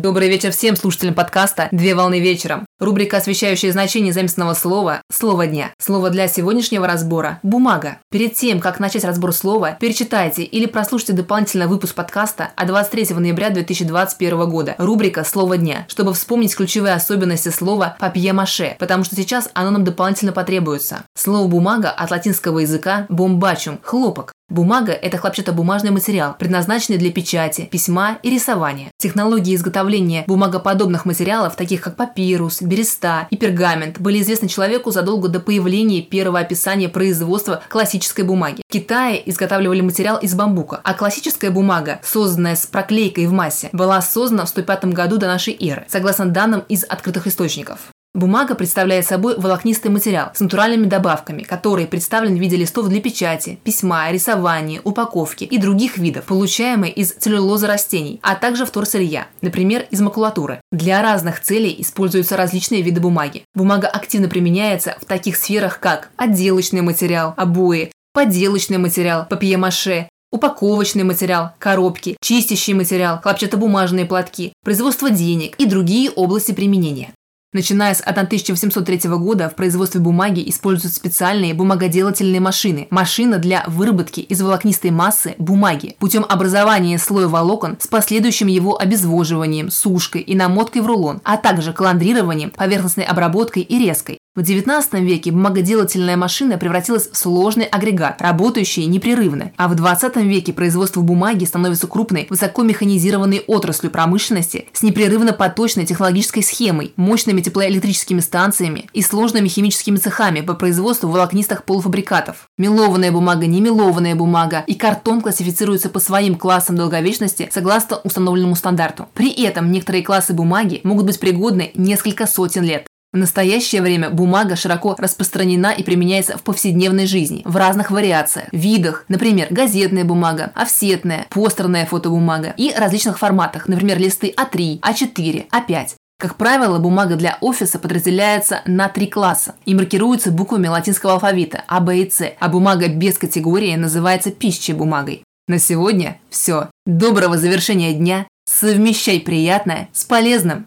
Добрый вечер всем слушателям подкаста «Две волны вечером». Рубрика, освещающая значение заместного слова «Слово дня». Слово для сегодняшнего разбора – «бумага». Перед тем, как начать разбор слова, перечитайте или прослушайте дополнительно выпуск подкаста от 23 ноября 2021 года. Рубрика «Слово дня», чтобы вспомнить ключевые особенности слова «папье-маше», потому что сейчас оно нам дополнительно потребуется. Слово «бумага» от латинского языка «бомбачум» – хлопок. Бумага – это хлопчатобумажный материал, предназначенный для печати, письма и рисования. Технологии изготовления бумагоподобных материалов, таких как папирус, береста и пергамент, были известны человеку задолго до появления первого описания производства классической бумаги. В Китае изготавливали материал из бамбука, а классическая бумага, созданная с проклейкой в массе, была создана в 105 году до нашей эры, согласно данным из открытых источников. Бумага представляет собой волокнистый материал с натуральными добавками, которые представлены в виде листов для печати, письма, рисования, упаковки и других видов, получаемые из целлюлозы растений, а также вторсырья, например, из макулатуры. Для разных целей используются различные виды бумаги. Бумага активно применяется в таких сферах, как отделочный материал, обои, поделочный материал, папье-маше, упаковочный материал, коробки, чистящий материал, хлопчатобумажные платки, производство денег и другие области применения. Начиная с 1803 года в производстве бумаги используют специальные бумагоделательные машины. Машина для выработки из волокнистой массы бумаги путем образования слоя волокон с последующим его обезвоживанием, сушкой и намоткой в рулон, а также каландрированием, поверхностной обработкой и резкой. В XIX веке бумагоделательная машина превратилась в сложный агрегат, работающий непрерывно, а в XX веке производство бумаги становится крупной, высокомеханизированной отраслью промышленности с непрерывно поточной технологической схемой, мощными теплоэлектрическими станциями и сложными химическими цехами по производству волокнистых полуфабрикатов. Мелованная бумага, немелованная бумага и картон классифицируются по своим классам долговечности согласно установленному стандарту. При этом некоторые классы бумаги могут быть пригодны несколько сотен лет. В настоящее время бумага широко распространена и применяется в повседневной жизни в разных вариациях, видах, например, газетная бумага, офсетная, постерная фотобумага и различных форматах, например, листы А3, А4, А5. Как правило, бумага для офиса подразделяется на три класса и маркируется буквами латинского алфавита А, Б и С, а бумага без категории называется пищей бумагой. На сегодня все. Доброго завершения дня. Совмещай приятное с полезным.